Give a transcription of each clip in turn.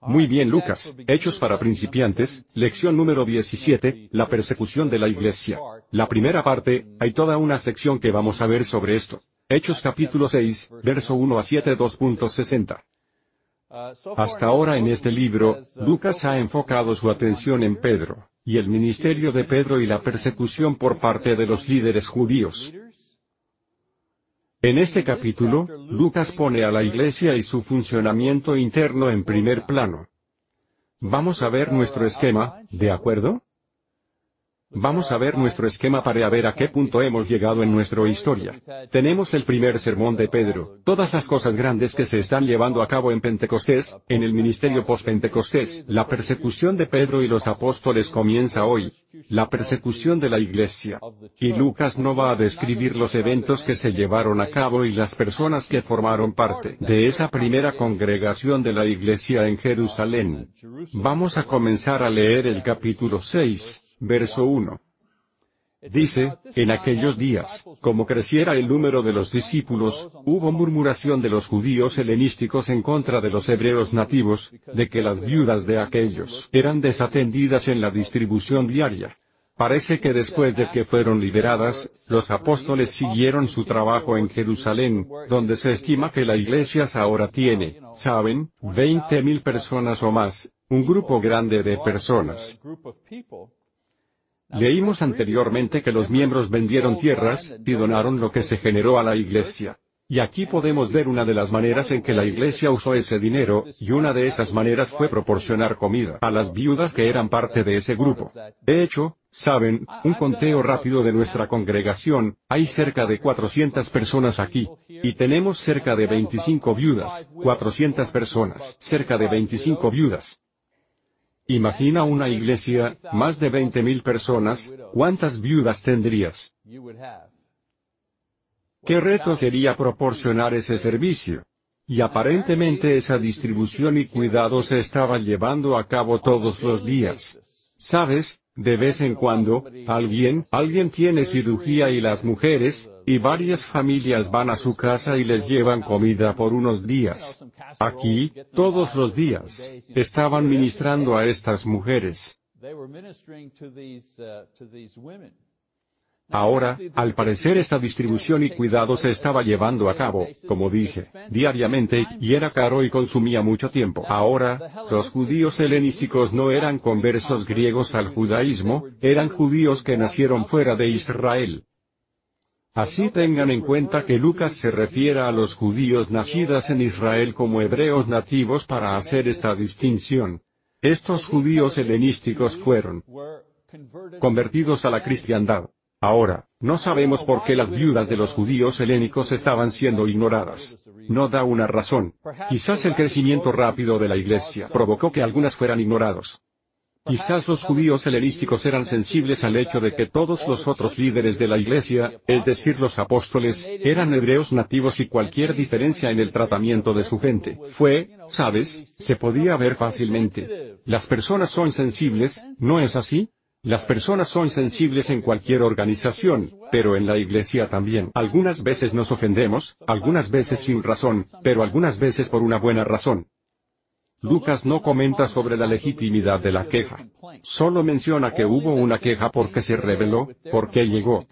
Muy bien Lucas, Hechos para principiantes, lección número 17, la persecución de la iglesia. La primera parte, hay toda una sección que vamos a ver sobre esto. Hechos capítulo 6, verso 1 a 7 2.60. Hasta ahora en este libro, Lucas ha enfocado su atención en Pedro, y el ministerio de Pedro y la persecución por parte de los líderes judíos. En este capítulo, Lucas pone a la iglesia y su funcionamiento interno en primer plano. Vamos a ver nuestro esquema, ¿de acuerdo? Vamos a ver nuestro esquema para ver a qué punto hemos llegado en nuestra historia. Tenemos el primer sermón de Pedro, todas las cosas grandes que se están llevando a cabo en Pentecostés, en el ministerio post-Pentecostés. La persecución de Pedro y los apóstoles comienza hoy. La persecución de la iglesia. Y Lucas no va a describir los eventos que se llevaron a cabo y las personas que formaron parte de esa primera congregación de la iglesia en Jerusalén. Vamos a comenzar a leer el capítulo 6 verso 1. Dice, en aquellos días, como creciera el número de los discípulos, hubo murmuración de los judíos helenísticos en contra de los hebreos nativos, de que las viudas de aquellos eran desatendidas en la distribución diaria. Parece que después de que fueron liberadas, los apóstoles siguieron su trabajo en Jerusalén, donde se estima que la iglesia ahora tiene, ¿saben?, veinte mil personas o más, un grupo grande de personas. Leímos anteriormente que los miembros vendieron tierras, y donaron lo que se generó a la iglesia. Y aquí podemos ver una de las maneras en que la iglesia usó ese dinero, y una de esas maneras fue proporcionar comida a las viudas que eran parte de ese grupo. De hecho, saben, un conteo rápido de nuestra congregación, hay cerca de 400 personas aquí, y tenemos cerca de 25 viudas, 400 personas, cerca de 25 viudas. Imagina una iglesia, más de 20.000 personas, ¿cuántas viudas tendrías? ¿Qué reto sería proporcionar ese servicio? Y aparentemente esa distribución y cuidado se estaba llevando a cabo todos los días. ¿Sabes? De vez en cuando, alguien, alguien tiene cirugía y las mujeres, y varias familias van a su casa y les llevan comida por unos días. Aquí, todos los días, estaban ministrando a estas mujeres. Ahora, al parecer esta distribución y cuidado se estaba llevando a cabo, como dije, diariamente, y era caro y consumía mucho tiempo. Ahora, los judíos helenísticos no eran conversos griegos al judaísmo, eran judíos que nacieron fuera de Israel. Así tengan en cuenta que Lucas se refiere a los judíos nacidos en Israel como hebreos nativos para hacer esta distinción. Estos judíos helenísticos fueron convertidos a la cristiandad. Ahora, no sabemos por qué las viudas de los judíos helénicos estaban siendo ignoradas. No da una razón. Quizás el crecimiento rápido de la iglesia provocó que algunas fueran ignorados. Quizás los judíos helenísticos eran sensibles al hecho de que todos los otros líderes de la iglesia, es decir los apóstoles, eran hebreos nativos y cualquier diferencia en el tratamiento de su gente fue, sabes, se podía ver fácilmente. Las personas son sensibles, ¿no es así? Las personas son sensibles en cualquier organización, pero en la iglesia también. Algunas veces nos ofendemos, algunas veces sin razón, pero algunas veces por una buena razón. Lucas no comenta sobre la legitimidad de la queja. Solo menciona que hubo una queja porque se reveló, porque llegó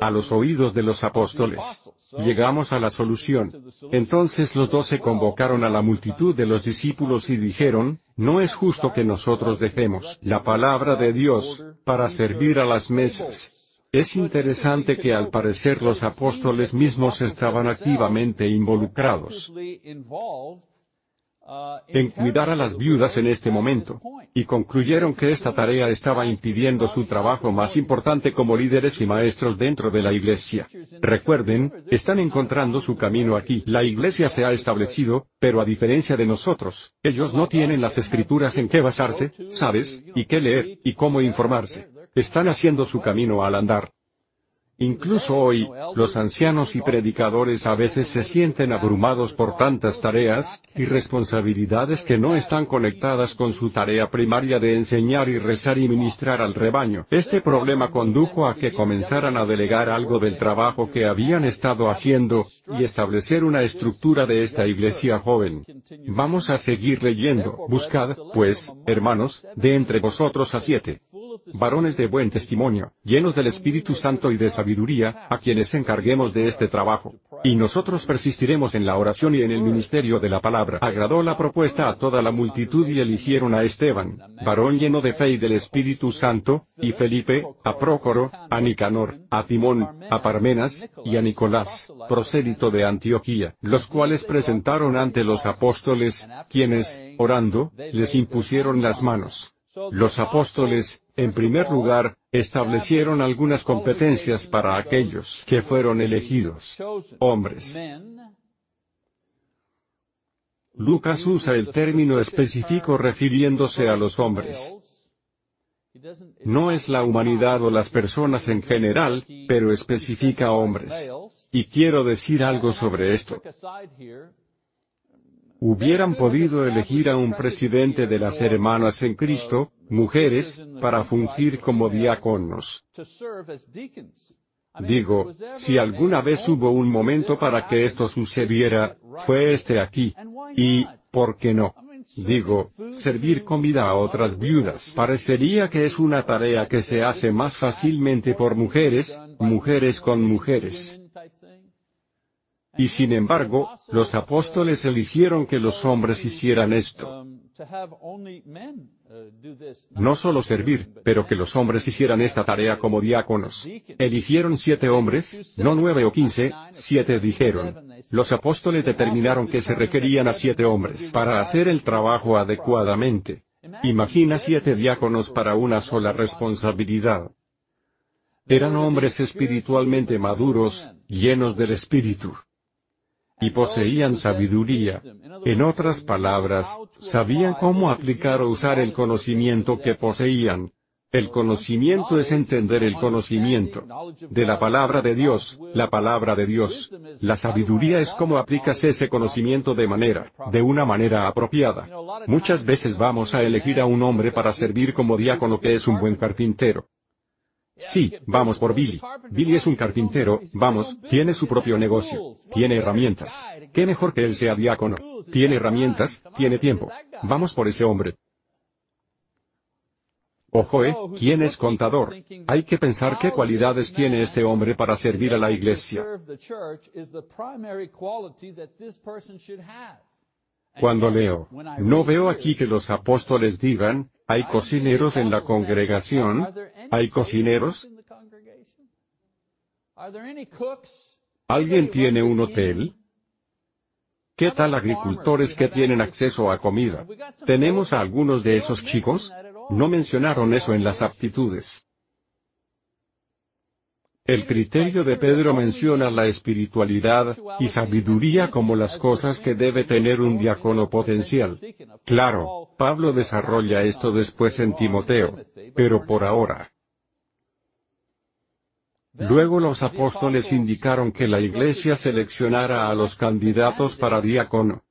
a los oídos de los apóstoles. Llegamos a la solución. Entonces los doce convocaron a la multitud de los discípulos y dijeron, no es justo que nosotros dejemos la palabra de Dios, para servir a las mesas. Es interesante que al parecer los apóstoles mismos estaban activamente involucrados en cuidar a las viudas en este momento, y concluyeron que esta tarea estaba impidiendo su trabajo más importante como líderes y maestros dentro de la iglesia. Recuerden, están encontrando su camino aquí. La iglesia se ha establecido, pero a diferencia de nosotros, ellos no tienen las escrituras en qué basarse, ¿sabes? y qué leer, y cómo informarse. Están haciendo su camino al andar. Incluso hoy, los ancianos y predicadores a veces se sienten abrumados por tantas tareas y responsabilidades que no están conectadas con su tarea primaria de enseñar y rezar y ministrar al rebaño. Este problema condujo a que comenzaran a delegar algo del trabajo que habían estado haciendo, y establecer una estructura de esta iglesia joven. Vamos a seguir leyendo. Buscad, pues, hermanos, de entre vosotros a siete varones de buen testimonio, llenos del Espíritu Santo y de sabiduría, a quienes encarguemos de este trabajo. Y nosotros persistiremos en la oración y en el ministerio de la palabra. Agradó la propuesta a toda la multitud y eligieron a Esteban, varón lleno de fe y del Espíritu Santo, y Felipe, a Prócoro, a Nicanor, a Timón, a Parmenas, y a Nicolás, prosélito de Antioquía, los cuales presentaron ante los apóstoles, quienes, orando, les impusieron las manos. Los apóstoles, en primer lugar, establecieron algunas competencias para aquellos que fueron elegidos. Hombres. Lucas usa el término específico refiriéndose a los hombres. No es la humanidad o las personas en general, pero especifica hombres. Y quiero decir algo sobre esto hubieran podido elegir a un presidente de las hermanas en Cristo, mujeres, para fungir como diáconos. Digo, si alguna vez hubo un momento para que esto sucediera, fue este aquí. Y, ¿por qué no? Digo, servir comida a otras viudas parecería que es una tarea que se hace más fácilmente por mujeres, mujeres con mujeres. Y sin embargo, los apóstoles eligieron que los hombres hicieran esto. No solo servir, pero que los hombres hicieran esta tarea como diáconos. Eligieron siete hombres, no nueve o quince, siete dijeron. Los apóstoles determinaron que se requerían a siete hombres para hacer el trabajo adecuadamente. Imagina siete diáconos para una sola responsabilidad. Eran hombres espiritualmente maduros, llenos del Espíritu y poseían sabiduría. En otras palabras, sabían cómo aplicar o usar el conocimiento que poseían. El conocimiento es entender el conocimiento de la palabra de Dios, la palabra de Dios. La sabiduría es cómo aplicas ese conocimiento de manera, de una manera apropiada. Muchas veces vamos a elegir a un hombre para servir como diácono que es un buen carpintero. Sí, vamos por Billy. Billy es un carpintero, vamos, tiene su propio negocio. Tiene herramientas. ¿Qué mejor que él sea diácono? Tiene herramientas, tiene tiempo. Vamos por ese hombre. Ojo, ¿eh? ¿Quién es contador? Hay que pensar qué cualidades tiene este hombre para servir a la iglesia. Cuando leo, no veo aquí que los apóstoles digan, ¿hay cocineros en la congregación? ¿Hay cocineros? ¿Alguien tiene un hotel? ¿Qué tal agricultores que tienen acceso a comida? ¿Tenemos a algunos de esos chicos? No mencionaron eso en las aptitudes. El criterio de Pedro menciona la espiritualidad y sabiduría como las cosas que debe tener un diácono potencial. Claro, Pablo desarrolla esto después en Timoteo, pero por ahora. Luego los apóstoles indicaron que la iglesia seleccionara a los candidatos para diácono.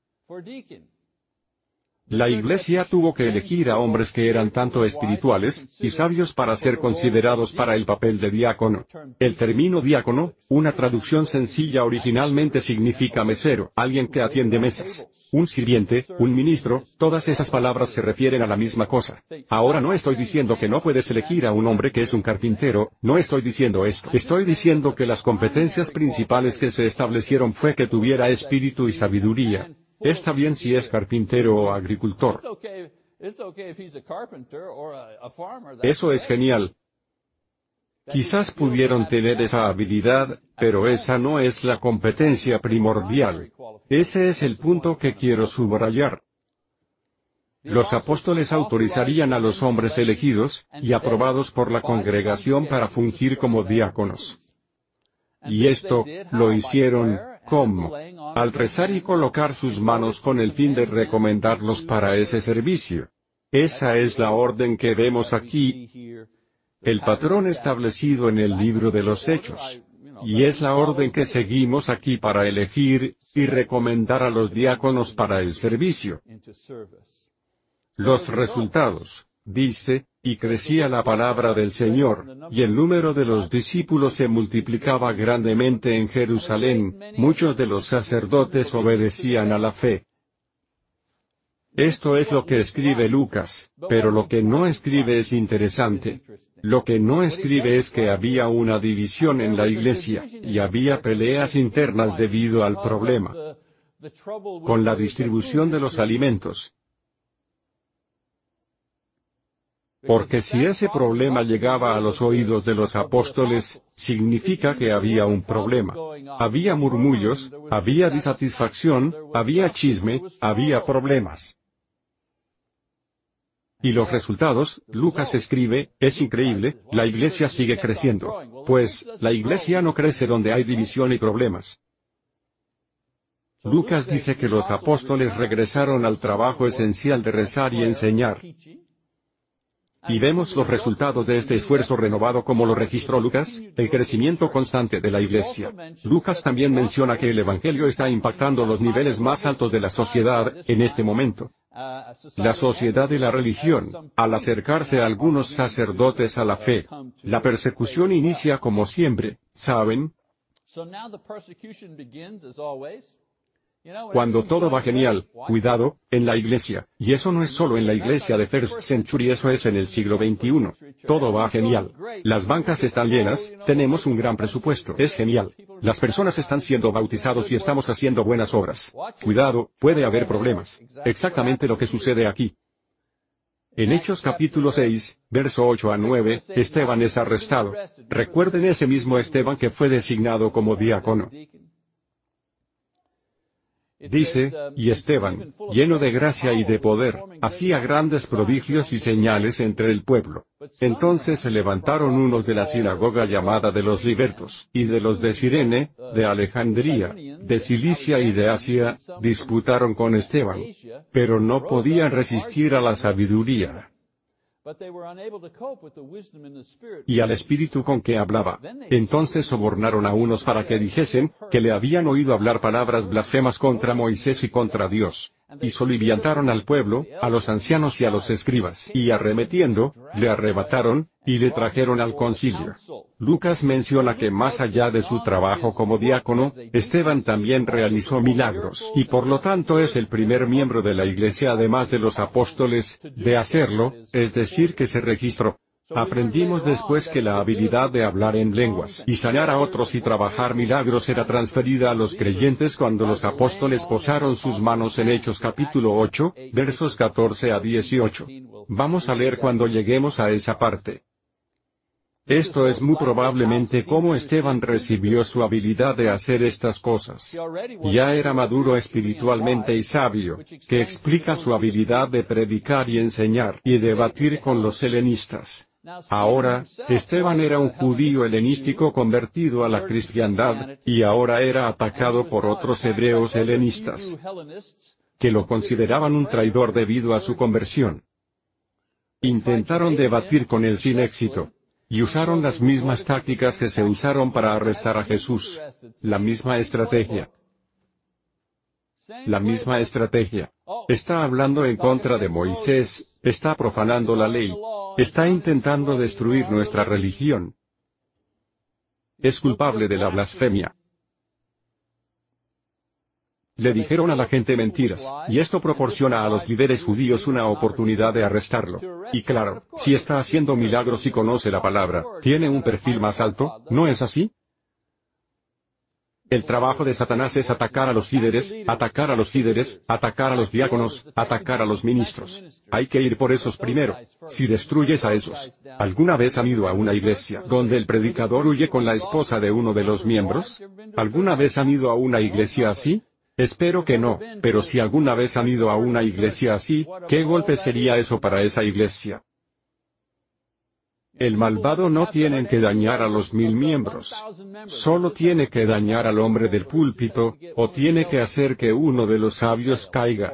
La Iglesia tuvo que elegir a hombres que eran tanto espirituales y sabios para ser considerados para el papel de diácono. El término diácono, una traducción sencilla originalmente significa mesero, alguien que atiende mesas. Un sirviente, un ministro, todas esas palabras se refieren a la misma cosa. Ahora no estoy diciendo que no puedes elegir a un hombre que es un carpintero, no estoy diciendo esto. Estoy diciendo que las competencias principales que se establecieron fue que tuviera espíritu y sabiduría, Está bien si es carpintero o agricultor. Eso es genial. Quizás pudieron tener esa habilidad, pero esa no es la competencia primordial. Ese es el punto que quiero subrayar. Los apóstoles autorizarían a los hombres elegidos, y aprobados por la congregación para fungir como diáconos. Y esto, lo hicieron, Al rezar y colocar sus manos con el fin de recomendarlos para ese servicio. Esa es la orden que vemos aquí. el patrón establecido en el libro de los Hechos. Y es la orden que seguimos aquí para elegir, y recomendar a los diáconos para el servicio. Los resultados, dice, y crecía la palabra del Señor, y el número de los discípulos se multiplicaba grandemente en Jerusalén, muchos de los sacerdotes obedecían a la fe. Esto es lo que escribe Lucas, pero lo que no escribe es interesante. Lo que no escribe es que había una división en la iglesia, y había peleas internas debido al problema con la distribución de los alimentos. Porque si ese problema llegaba a los oídos de los apóstoles, significa que había un problema. Había murmullos, había disatisfacción, había chisme, había problemas. Y los resultados, Lucas escribe, es increíble, la iglesia sigue creciendo. Pues, la iglesia no crece donde hay división y problemas. Lucas dice que los apóstoles regresaron al trabajo esencial de rezar y enseñar. Y vemos los resultados de este esfuerzo renovado como lo registró Lucas, el crecimiento constante de la Iglesia. Lucas también menciona que el Evangelio está impactando los niveles más altos de la sociedad, en este momento. La sociedad y la religión, al acercarse a algunos sacerdotes a la fe, la persecución inicia como siempre, ¿saben? Cuando todo va genial, cuidado, en la iglesia, y eso no es solo en la iglesia de First Century, eso es en el siglo XXI. Todo va genial. Las bancas están llenas, tenemos un gran presupuesto, es genial. Las personas están siendo bautizados y estamos haciendo buenas obras. Cuidado, puede haber problemas. Exactamente lo que sucede aquí. En Hechos capítulo 6, verso 8 a 9, Esteban es arrestado. Recuerden ese mismo Esteban que fue designado como diácono. Dice, y Esteban, lleno de gracia y de poder, hacía grandes prodigios y señales entre el pueblo. Entonces se levantaron unos de la sinagoga llamada de los libertos, y de los de Sirene, de Alejandría, de Cilicia y de Asia, disputaron con Esteban. Pero no podían resistir a la sabiduría y al espíritu con que hablaba. Entonces sobornaron a unos para que dijesen, que le habían oído hablar palabras blasfemas contra Moisés y contra Dios y soliviantaron al pueblo, a los ancianos y a los escribas, y arremetiendo, le arrebataron, y le trajeron al concilio. Lucas menciona que más allá de su trabajo como diácono, Esteban también realizó milagros, y por lo tanto es el primer miembro de la iglesia además de los apóstoles, de hacerlo, es decir que se registró Aprendimos después que la habilidad de hablar en lenguas y sanar a otros y trabajar milagros era transferida a los creyentes cuando los apóstoles posaron sus manos en Hechos capítulo 8, versos 14 a 18. Vamos a leer cuando lleguemos a esa parte. Esto es muy probablemente cómo Esteban recibió su habilidad de hacer estas cosas. Ya era maduro espiritualmente y sabio, que explica su habilidad de predicar y enseñar y debatir con los helenistas. Ahora, Esteban era un judío helenístico convertido a la cristiandad, y ahora era atacado por otros hebreos helenistas, que lo consideraban un traidor debido a su conversión. Intentaron debatir con él sin éxito. Y usaron las mismas tácticas que se usaron para arrestar a Jesús. La misma estrategia. La misma estrategia. Está hablando en contra de Moisés, está profanando la ley, está intentando destruir nuestra religión. Es culpable de la blasfemia. Le dijeron a la gente mentiras, y esto proporciona a los líderes judíos una oportunidad de arrestarlo. Y claro, si está haciendo milagros y conoce la palabra, ¿tiene un perfil más alto? ¿No es así? El trabajo de Satanás es atacar a los líderes, atacar a los líderes, atacar a los diáconos, atacar a los ministros. Hay que ir por esos primero. Si destruyes a esos. ¿Alguna vez han ido a una iglesia donde el predicador huye con la esposa de uno de los miembros? ¿Alguna vez han ido a una iglesia así? Espero que no, pero si alguna vez han ido a una iglesia así, ¿qué golpe sería eso para esa iglesia? El malvado no tiene que dañar a los mil miembros. Solo tiene que dañar al hombre del púlpito, o tiene que hacer que uno de los sabios caiga.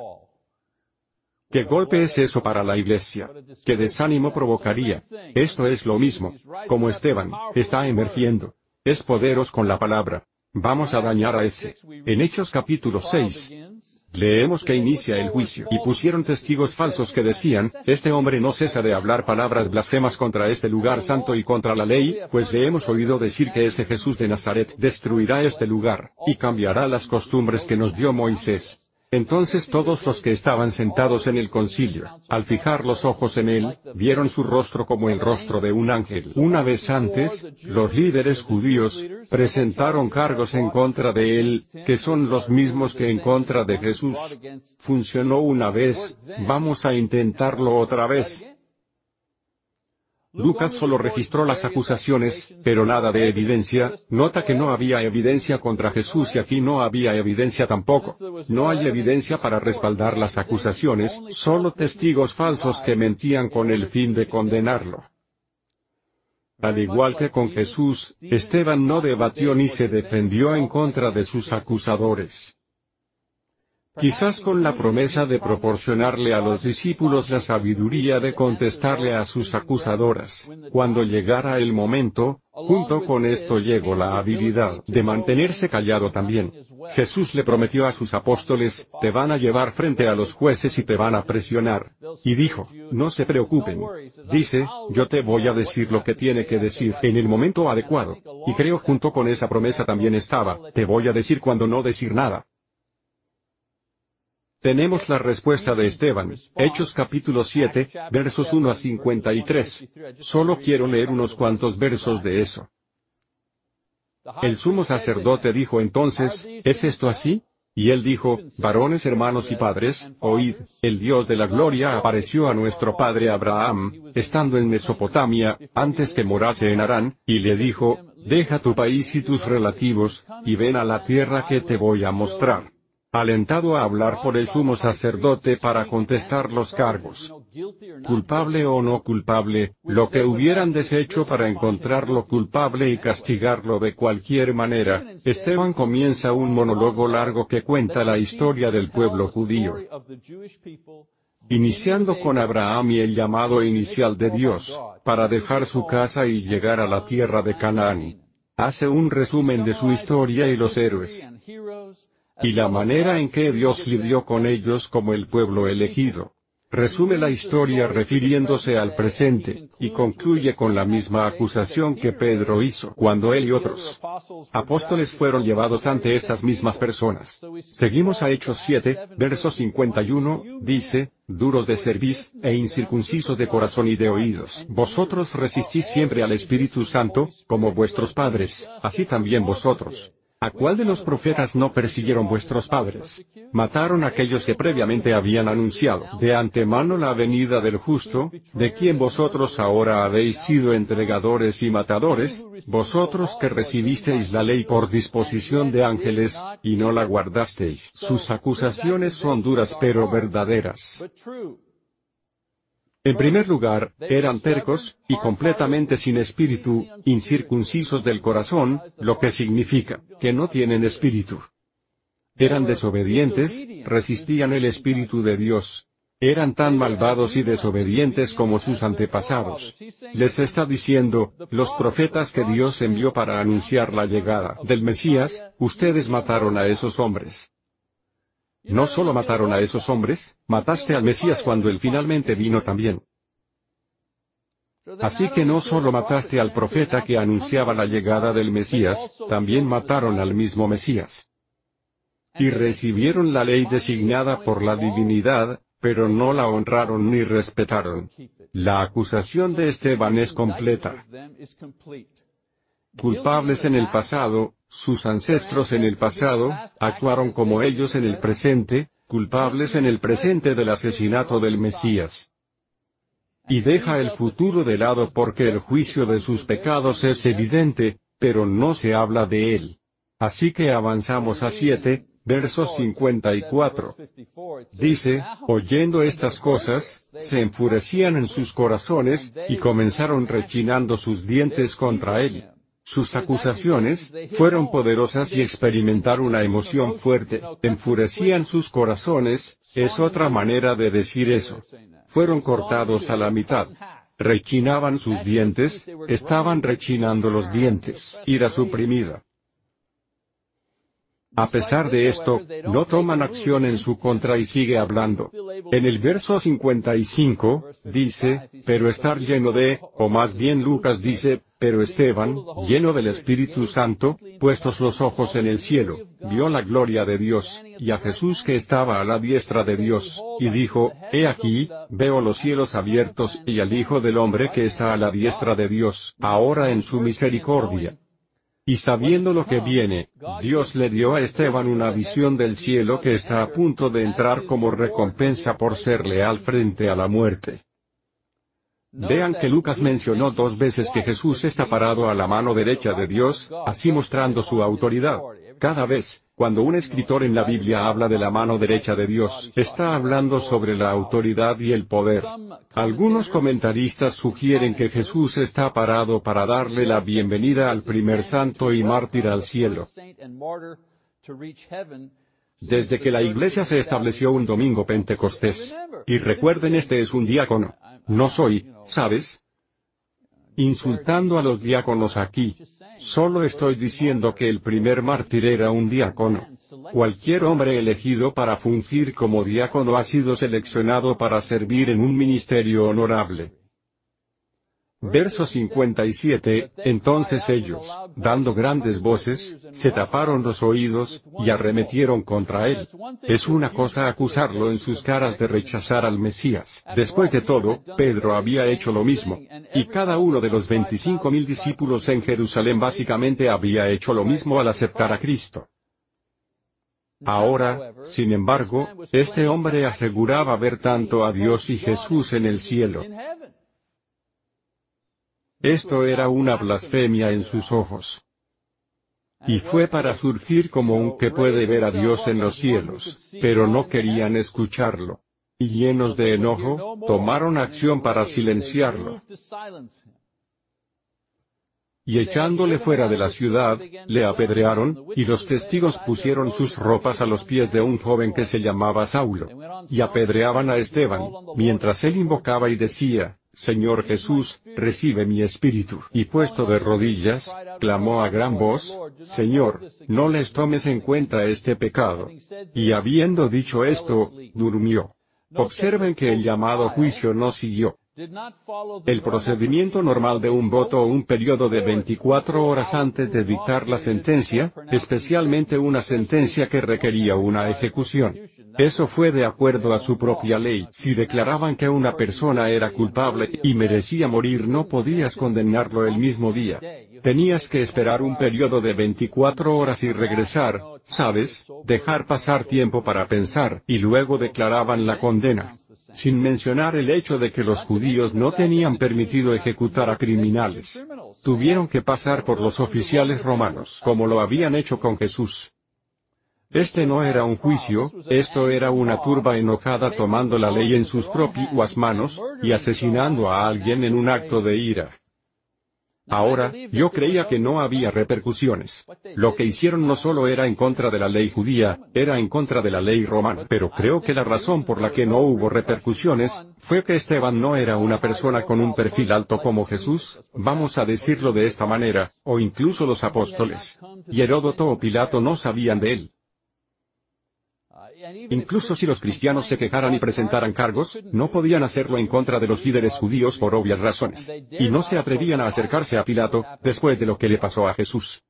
¿Qué golpe es eso para la iglesia? ¿Qué desánimo provocaría? Esto es lo mismo. Como Esteban, está emergiendo. Es poderos con la palabra. Vamos a dañar a ese. En Hechos capítulo 6, leemos que inicia el juicio y pusieron testigos falsos que decían, este hombre no cesa de hablar palabras blasfemas contra este lugar santo y contra la ley, pues le hemos oído decir que ese Jesús de Nazaret destruirá este lugar, y cambiará las costumbres que nos dio Moisés. Entonces todos los que estaban sentados en el concilio, al fijar los ojos en él, vieron su rostro como el rostro de un ángel. Una vez antes, los líderes judíos, presentaron cargos en contra de él, que son los mismos que en contra de Jesús. Funcionó una vez, vamos a intentarlo otra vez. Lucas solo registró las acusaciones, pero nada de evidencia, nota que no había evidencia contra Jesús y aquí no había evidencia tampoco. No hay evidencia para respaldar las acusaciones, solo testigos falsos que mentían con el fin de condenarlo. Al igual que con Jesús, Esteban no debatió ni se defendió en contra de sus acusadores quizás con la promesa de proporcionarle a los discípulos la sabiduría de contestarle a sus acusadoras. Cuando llegara el momento, junto con esto llegó la habilidad de mantenerse callado también. Jesús le prometió a sus apóstoles, te van a llevar frente a los jueces y te van a presionar. Y dijo, no se preocupen. Dice, yo te voy a decir lo que tiene que decir en el momento adecuado. Y creo junto con esa promesa también estaba, te voy a decir cuando no decir nada. Tenemos la respuesta de Esteban, Hechos capítulo 7, versos 1 a 53. Solo quiero leer unos cuantos versos de eso. El sumo sacerdote dijo entonces, ¿es esto así? Y él dijo, varones hermanos y padres, oíd, el Dios de la gloria apareció a nuestro padre Abraham, estando en Mesopotamia, antes que morase en Harán, y le dijo, deja tu país y tus relativos, y ven a la tierra que te voy a mostrar alentado a hablar por el sumo sacerdote para contestar los cargos. Culpable o no culpable, lo que hubieran deshecho para encontrarlo culpable y castigarlo de cualquier manera, Esteban comienza un monólogo largo que cuenta la historia del pueblo judío. Iniciando con Abraham y el llamado inicial de Dios, para dejar su casa y llegar a la tierra de Canaán. Hace un resumen de su historia y los héroes y la manera en que Dios lidió con ellos como el pueblo elegido. Resume la historia refiriéndose al presente, y concluye con la misma acusación que Pedro hizo cuando él y otros apóstoles fueron llevados ante estas mismas personas. Seguimos a Hechos 7, verso 51, dice, duros de cerviz, e incircuncisos de corazón y de oídos. Vosotros resistís siempre al Espíritu Santo, como vuestros padres, así también vosotros. ¿A cuál de los profetas no persiguieron vuestros padres? Mataron a aquellos que previamente habían anunciado de antemano la venida del justo, de quien vosotros ahora habéis sido entregadores y matadores, vosotros que recibisteis la ley por disposición de ángeles, y no la guardasteis. Sus acusaciones son duras pero verdaderas. En primer lugar, eran tercos, y completamente sin espíritu, incircuncisos del corazón, lo que significa, que no tienen espíritu. Eran desobedientes, resistían el espíritu de Dios. Eran tan malvados y desobedientes como sus antepasados. Les está diciendo, los profetas que Dios envió para anunciar la llegada del Mesías, ustedes mataron a esos hombres. No solo mataron a esos hombres, mataste al Mesías cuando él finalmente vino también. Así que no solo mataste al profeta que anunciaba la llegada del Mesías, también mataron al mismo Mesías. Y recibieron la ley designada por la divinidad, pero no la honraron ni respetaron. La acusación de Esteban es completa. Culpables en el pasado, sus ancestros en el pasado, actuaron como ellos en el presente, culpables en el presente del asesinato del Mesías. Y deja el futuro de lado porque el juicio de sus pecados es evidente, pero no se habla de él. Así que avanzamos a 7, verso 54. Dice, oyendo estas cosas, se enfurecían en sus corazones, y comenzaron rechinando sus dientes contra él. Sus acusaciones, fueron poderosas y experimentar una emoción fuerte, enfurecían sus corazones, es otra manera de decir eso. Fueron cortados a la mitad. Rechinaban sus dientes, estaban rechinando los dientes, ira suprimida. A pesar de esto, no toman acción en su contra y sigue hablando. En el verso 55, dice, pero estar lleno de, o más bien Lucas dice, pero Esteban, lleno del Espíritu Santo, puestos los ojos en el cielo, vio la gloria de Dios, y a Jesús que estaba a la diestra de Dios, y dijo, He aquí, veo los cielos abiertos y al Hijo del Hombre que está a la diestra de Dios, ahora en su misericordia. Y sabiendo lo que viene, Dios le dio a Esteban una visión del cielo que está a punto de entrar como recompensa por ser leal frente a la muerte. Vean que Lucas mencionó dos veces que Jesús está parado a la mano derecha de Dios, así mostrando su autoridad. Cada vez, cuando un escritor en la Biblia habla de la mano derecha de Dios, está hablando sobre la autoridad y el poder. Algunos comentaristas sugieren que Jesús está parado para darle la bienvenida al primer santo y mártir al cielo. Desde que la iglesia se estableció un domingo pentecostés. Y recuerden este es un diácono. No soy, ¿sabes? insultando a los diáconos aquí. Solo estoy diciendo que el primer mártir era un diácono. Cualquier hombre elegido para fungir como diácono ha sido seleccionado para servir en un ministerio honorable. Verso 57, entonces ellos, dando grandes voces, se taparon los oídos, y arremetieron contra él. Es una cosa acusarlo en sus caras de rechazar al Mesías. Después de todo, Pedro había hecho lo mismo. Y cada uno de los veinticinco mil discípulos en Jerusalén básicamente había hecho lo mismo al aceptar a Cristo. Ahora, sin embargo, este hombre aseguraba ver tanto a Dios y Jesús en el cielo. Esto era una blasfemia en sus ojos. Y fue para surgir como un que puede ver a Dios en los cielos, pero no querían escucharlo. Y llenos de enojo, tomaron acción para silenciarlo. Y echándole fuera de la ciudad, le apedrearon, y los testigos pusieron sus ropas a los pies de un joven que se llamaba Saulo. Y apedreaban a Esteban, mientras él invocaba y decía, Señor Jesús, recibe mi espíritu. Y puesto de rodillas, clamó a gran voz, Señor, no les tomes en cuenta este pecado. Y habiendo dicho esto, durmió. Observen que el llamado juicio no siguió. El procedimiento normal de un voto o un periodo de 24 horas antes de dictar la sentencia, especialmente una sentencia que requería una ejecución. Eso fue de acuerdo a su propia ley. Si declaraban que una persona era culpable y merecía morir no podías condenarlo el mismo día. Tenías que esperar un periodo de 24 horas y regresar, ¿sabes? Dejar pasar tiempo para pensar, y luego declaraban la condena sin mencionar el hecho de que los judíos no tenían permitido ejecutar a criminales. Tuvieron que pasar por los oficiales romanos, como lo habían hecho con Jesús. Este no era un juicio, esto era una turba enojada tomando la ley en sus propias manos, y asesinando a alguien en un acto de ira. Ahora, yo creía que no había repercusiones. Lo que hicieron no solo era en contra de la ley judía, era en contra de la ley romana. Pero creo que la razón por la que no hubo repercusiones, fue que Esteban no era una persona con un perfil alto como Jesús, vamos a decirlo de esta manera, o incluso los apóstoles. Y Heródoto o Pilato no sabían de él. Incluso si los cristianos se quejaran y presentaran cargos, no podían hacerlo en contra de los líderes judíos por obvias razones. Y no se atrevían a acercarse a Pilato, después de lo que le pasó a Jesús.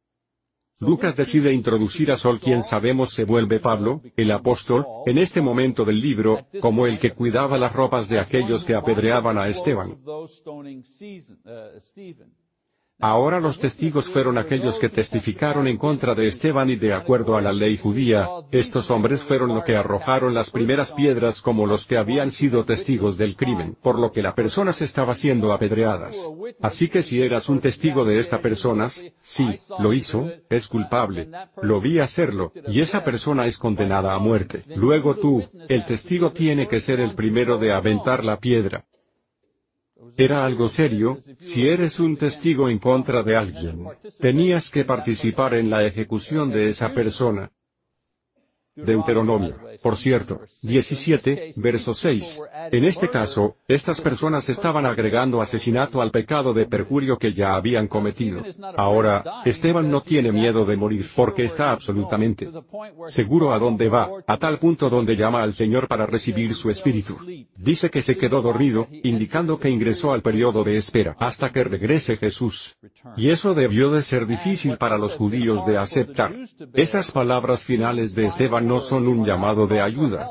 Lucas decide introducir a Sol quien sabemos se vuelve Pablo, el apóstol, en este momento del libro, como el que cuidaba las ropas de aquellos que apedreaban a Esteban. Ahora los testigos fueron aquellos que testificaron en contra de Esteban y de acuerdo a la ley judía, estos hombres fueron los que arrojaron las primeras piedras como los que habían sido testigos del crimen, por lo que la persona se estaba siendo apedreadas. Así que si eras un testigo de esta persona, sí, lo hizo, es culpable. Lo vi hacerlo, y esa persona es condenada a muerte. Luego tú, el testigo tiene que ser el primero de aventar la piedra. Era algo serio, si eres un testigo en contra de alguien, tenías que participar en la ejecución de esa persona. Deuteronomio, por cierto, 17, verso 6. En este caso, estas personas estaban agregando asesinato al pecado de perjurio que ya habían cometido. Ahora, Esteban no tiene miedo de morir porque está absolutamente seguro a dónde va, a tal punto donde llama al Señor para recibir su espíritu. Dice que se quedó dormido, indicando que ingresó al periodo de espera hasta que regrese Jesús. Y eso debió de ser difícil para los judíos de aceptar. Esas palabras finales de Esteban no son un llamado de ayuda.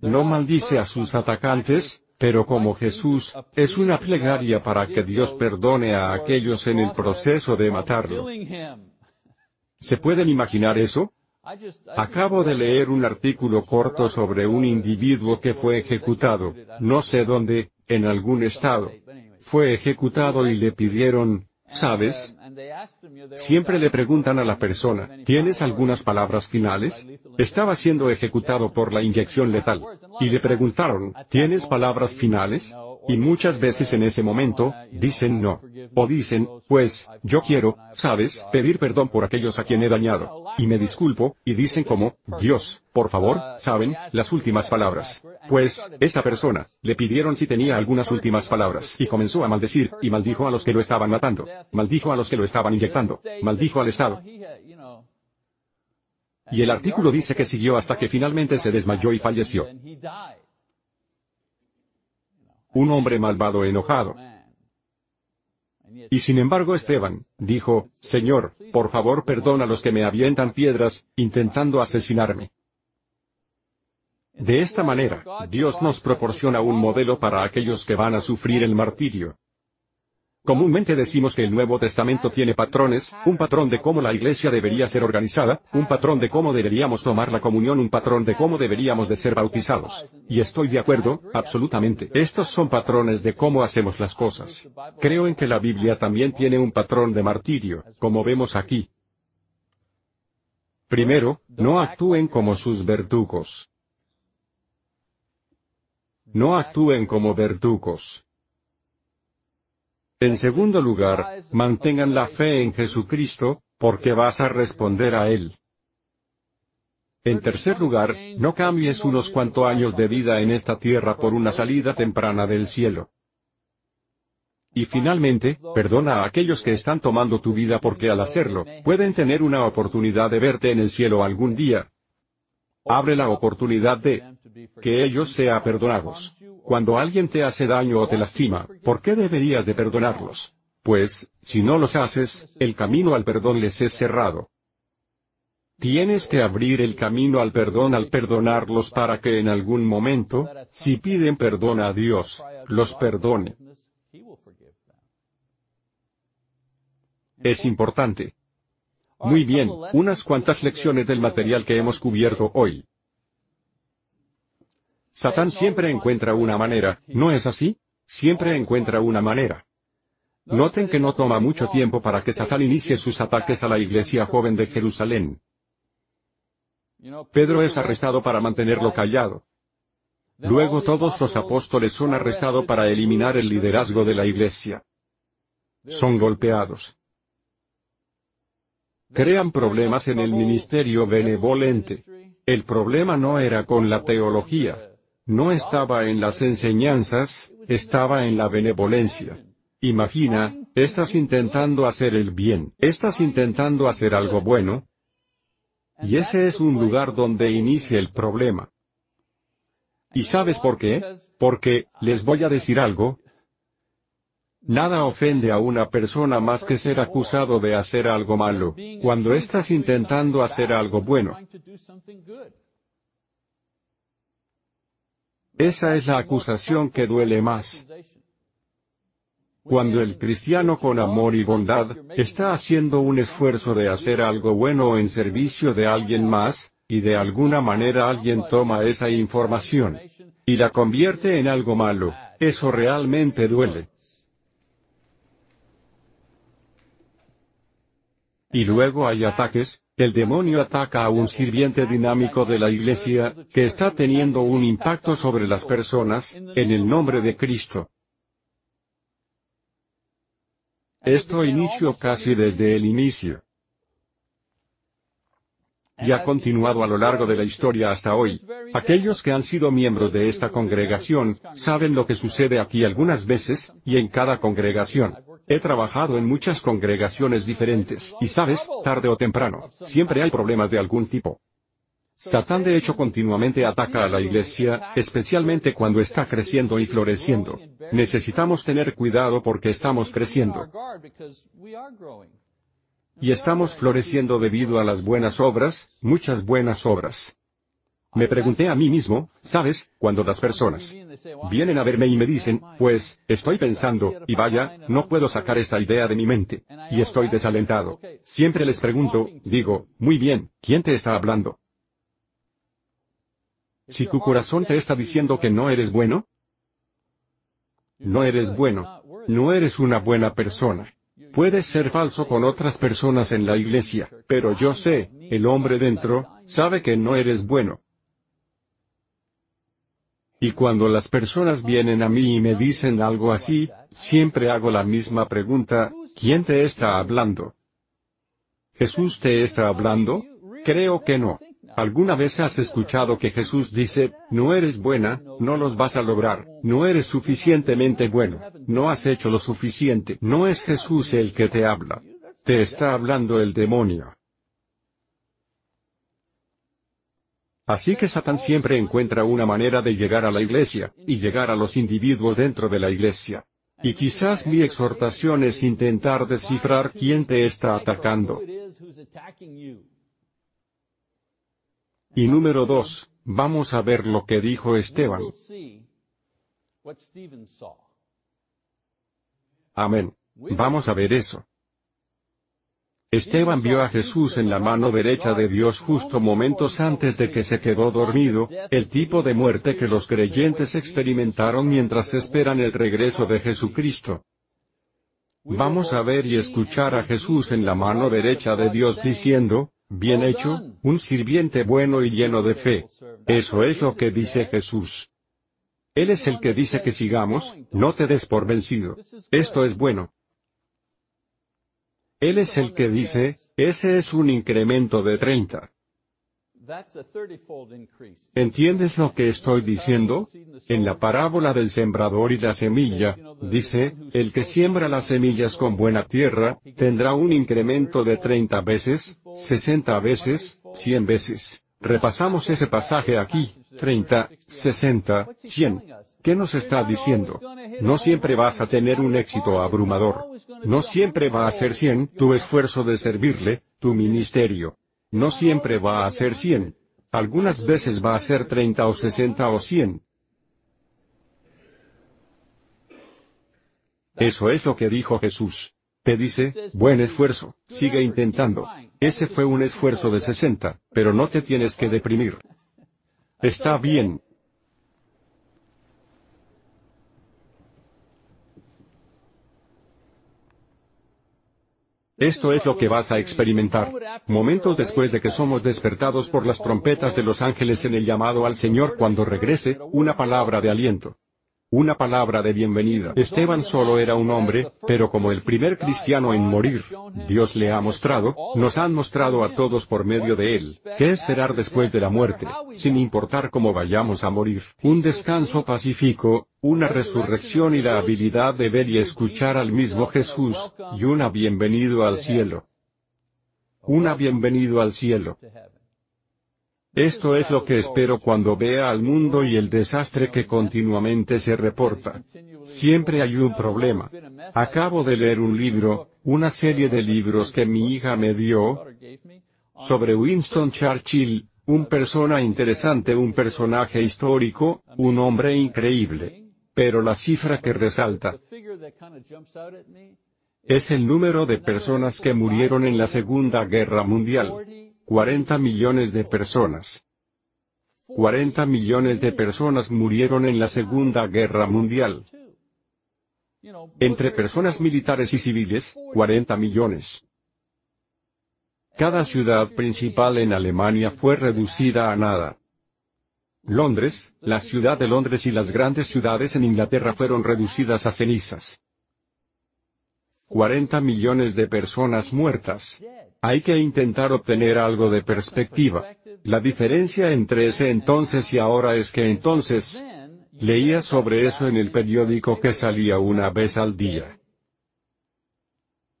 No maldice a sus atacantes, pero como Jesús, es una plegaria para que Dios perdone a aquellos en el proceso de matarlo. ¿Se pueden imaginar eso? Acabo de leer un artículo corto sobre un individuo que fue ejecutado, no sé dónde, en algún estado. Fue ejecutado y le pidieron, ¿Sabes? Siempre le preguntan a la persona, ¿tienes algunas palabras finales? Estaba siendo ejecutado por la inyección letal. Y le preguntaron, ¿tienes palabras finales? Y muchas veces en ese momento, dicen no. O dicen, pues, yo quiero, sabes, pedir perdón por aquellos a quien he dañado. Y me disculpo, y dicen como, Dios, por favor, saben, las últimas palabras. Pues, esta persona, le pidieron si tenía algunas últimas palabras, y comenzó a maldecir, y maldijo a los que lo estaban matando. Maldijo a los que lo estaban inyectando. Maldijo al Estado. Y el artículo dice que siguió hasta que finalmente se desmayó y falleció. Un hombre malvado enojado. Y sin embargo Esteban, dijo, Señor, por favor perdona a los que me avientan piedras, intentando asesinarme. De esta manera, Dios nos proporciona un modelo para aquellos que van a sufrir el martirio. Comúnmente decimos que el Nuevo Testamento tiene patrones, un patrón de cómo la iglesia debería ser organizada, un patrón de cómo deberíamos tomar la comunión, un patrón de cómo deberíamos de ser bautizados. Y estoy de acuerdo, absolutamente. Estos son patrones de cómo hacemos las cosas. Creo en que la Biblia también tiene un patrón de martirio, como vemos aquí. Primero, no actúen como sus verdugos. No actúen como verdugos. En segundo lugar, mantengan la fe en Jesucristo, porque vas a responder a Él. En tercer lugar, no cambies unos cuantos años de vida en esta tierra por una salida temprana del cielo. Y finalmente, perdona a aquellos que están tomando tu vida porque al hacerlo, pueden tener una oportunidad de verte en el cielo algún día. Abre la oportunidad de que ellos sean perdonados. Cuando alguien te hace daño o te lastima, ¿por qué deberías de perdonarlos? Pues, si no los haces, el camino al perdón les es cerrado. Tienes que abrir el camino al perdón al perdonarlos para que en algún momento, si piden perdón a Dios, los perdone. Es importante. Muy bien, unas cuantas lecciones del material que hemos cubierto hoy. Satán siempre encuentra una manera, ¿no es así? Siempre encuentra una manera. Noten que no toma mucho tiempo para que Satán inicie sus ataques a la iglesia joven de Jerusalén. Pedro es arrestado para mantenerlo callado. Luego todos los apóstoles son arrestados para eliminar el liderazgo de la iglesia. Son golpeados. Crean problemas en el ministerio benevolente. El problema no era con la teología. No estaba en las enseñanzas, estaba en la benevolencia. Imagina, estás intentando hacer el bien, estás intentando hacer algo bueno, y ese es un lugar donde inicia el problema. ¿Y sabes por qué? Porque, les voy a decir algo, Nada ofende a una persona más que ser acusado de hacer algo malo, cuando estás intentando hacer algo bueno. Esa es la acusación que duele más. Cuando el cristiano con amor y bondad, está haciendo un esfuerzo de hacer algo bueno en servicio de alguien más, y de alguna manera alguien toma esa información y la convierte en algo malo, eso realmente duele. Y luego hay ataques, el demonio ataca a un sirviente dinámico de la iglesia, que está teniendo un impacto sobre las personas, en el nombre de Cristo. Esto inició casi desde el inicio y ha continuado a lo largo de la historia hasta hoy. Aquellos que han sido miembros de esta congregación, saben lo que sucede aquí algunas veces, y en cada congregación. He trabajado en muchas congregaciones diferentes, y sabes, tarde o temprano, siempre hay problemas de algún tipo. Satán de hecho continuamente ataca a la iglesia, especialmente cuando está creciendo y floreciendo. Necesitamos tener cuidado porque estamos creciendo y estamos floreciendo debido a las buenas obras, muchas buenas obras. Me pregunté a mí mismo, ¿sabes? Cuando las personas vienen a verme y me dicen, pues, estoy pensando, y vaya, no puedo sacar esta idea de mi mente, y estoy desalentado. Siempre les pregunto, digo, muy bien, ¿quién te está hablando? Si tu corazón te está diciendo que no eres bueno, no eres bueno, no eres una buena persona. Puedes ser falso con otras personas en la iglesia, pero yo sé, el hombre dentro, sabe que no eres bueno. Y cuando las personas vienen a mí y me dicen algo así, siempre hago la misma pregunta, ¿quién te está hablando? ¿Jesús te está hablando? Creo que no. ¿Alguna vez has escuchado que Jesús dice, no eres buena, no los vas a lograr, no eres suficientemente bueno, no has hecho lo suficiente? No es Jesús el que te habla. Te está hablando el demonio. Así que Satán siempre encuentra una manera de llegar a la iglesia, y llegar a los individuos dentro de la iglesia. Y quizás mi exhortación es intentar descifrar quién te está atacando. Y número dos, vamos a ver lo que dijo Esteban. Amén. Vamos a ver eso. Esteban vio a Jesús en la mano derecha de Dios justo momentos antes de que se quedó dormido, el tipo de muerte que los creyentes experimentaron mientras esperan el regreso de Jesucristo. Vamos a ver y escuchar a Jesús en la mano derecha de Dios diciendo, Bien hecho, un sirviente bueno y lleno de fe. Eso es lo que dice Jesús. Él es el que dice que sigamos, no te des por vencido. Esto es bueno. Él es el que dice, ese es un incremento de 30. ¿Entiendes lo que estoy diciendo? En la parábola del sembrador y la semilla, dice, el que siembra las semillas con buena tierra, tendrá un incremento de 30 veces, 60 veces, 100 veces. Repasamos ese pasaje aquí, 30, 60, 100. ¿Qué nos está diciendo? No siempre vas a tener un éxito abrumador. No siempre va a ser 100 tu esfuerzo de servirle, tu ministerio. No siempre va a ser 100. Algunas veces va a ser 30 o 60 o 100. Eso es lo que dijo Jesús. Te dice, buen esfuerzo, sigue intentando. Ese fue un esfuerzo de 60, pero no te tienes que deprimir. Está bien, Esto es lo que vas a experimentar. Momentos después de que somos despertados por las trompetas de los ángeles en el llamado al Señor cuando regrese, una palabra de aliento. Una palabra de bienvenida. Esteban solo era un hombre, pero como el primer cristiano en morir, Dios le ha mostrado, nos han mostrado a todos por medio de él, qué esperar después de la muerte, sin importar cómo vayamos a morir. Un descanso pacífico, una resurrección y la habilidad de ver y escuchar al mismo Jesús, y una bienvenido al cielo. Una bienvenido al cielo. Esto es lo que espero cuando vea al mundo y el desastre que continuamente se reporta. Siempre hay un problema. Acabo de leer un libro, una serie de libros que mi hija me dio, sobre Winston Churchill, un persona interesante, un personaje histórico, un hombre increíble. Pero la cifra que resalta es el número de personas que murieron en la Segunda Guerra Mundial. 40 millones de personas. 40 millones de personas murieron en la Segunda Guerra Mundial. Entre personas militares y civiles, 40 millones. Cada ciudad principal en Alemania fue reducida a nada. Londres, la ciudad de Londres y las grandes ciudades en Inglaterra fueron reducidas a cenizas. 40 millones de personas muertas. Hay que intentar obtener algo de perspectiva. La diferencia entre ese entonces y ahora es que entonces, leía sobre eso en el periódico que salía una vez al día.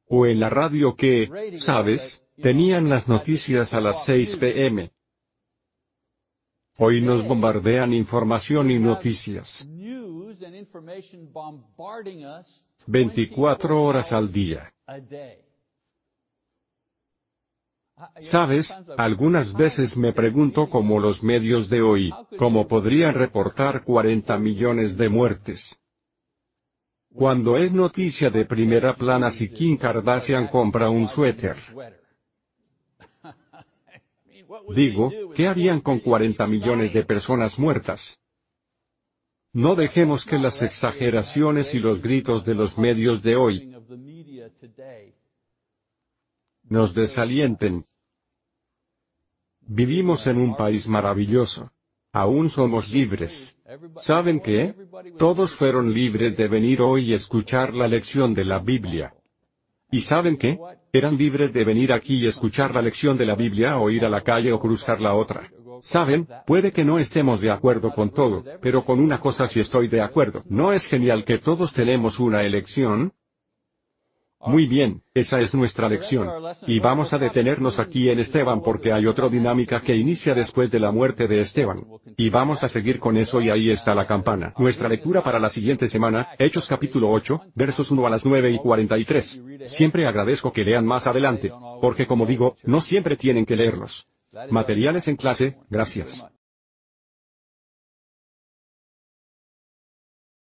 O en la radio que, sabes, tenían las noticias a las 6 pm. Hoy nos bombardean información y noticias. 24 horas al día. Sabes, algunas veces me pregunto cómo los medios de hoy, cómo podrían reportar 40 millones de muertes. Cuando es noticia de primera plana si Kim Kardashian compra un suéter. Digo, ¿qué harían con 40 millones de personas muertas? No dejemos que las exageraciones y los gritos de los medios de hoy nos desalienten. Vivimos en un país maravilloso. Aún somos libres. ¿Saben qué? Todos fueron libres de venir hoy y escuchar la lección de la Biblia. ¿Y saben qué? Eran libres de venir aquí y escuchar la lección de la Biblia o ir a la calle o cruzar la otra. Saben, puede que no estemos de acuerdo con todo, pero con una cosa sí estoy de acuerdo. ¿No es genial que todos tenemos una elección? Muy bien, esa es nuestra lección. Y vamos a detenernos aquí en Esteban porque hay otra dinámica que inicia después de la muerte de Esteban. Y vamos a seguir con eso y ahí está la campana. Nuestra lectura para la siguiente semana, Hechos capítulo 8, versos 1 a las 9 y 43. Siempre agradezco que lean más adelante, porque como digo, no siempre tienen que leerlos. Materiales en clase, gracias.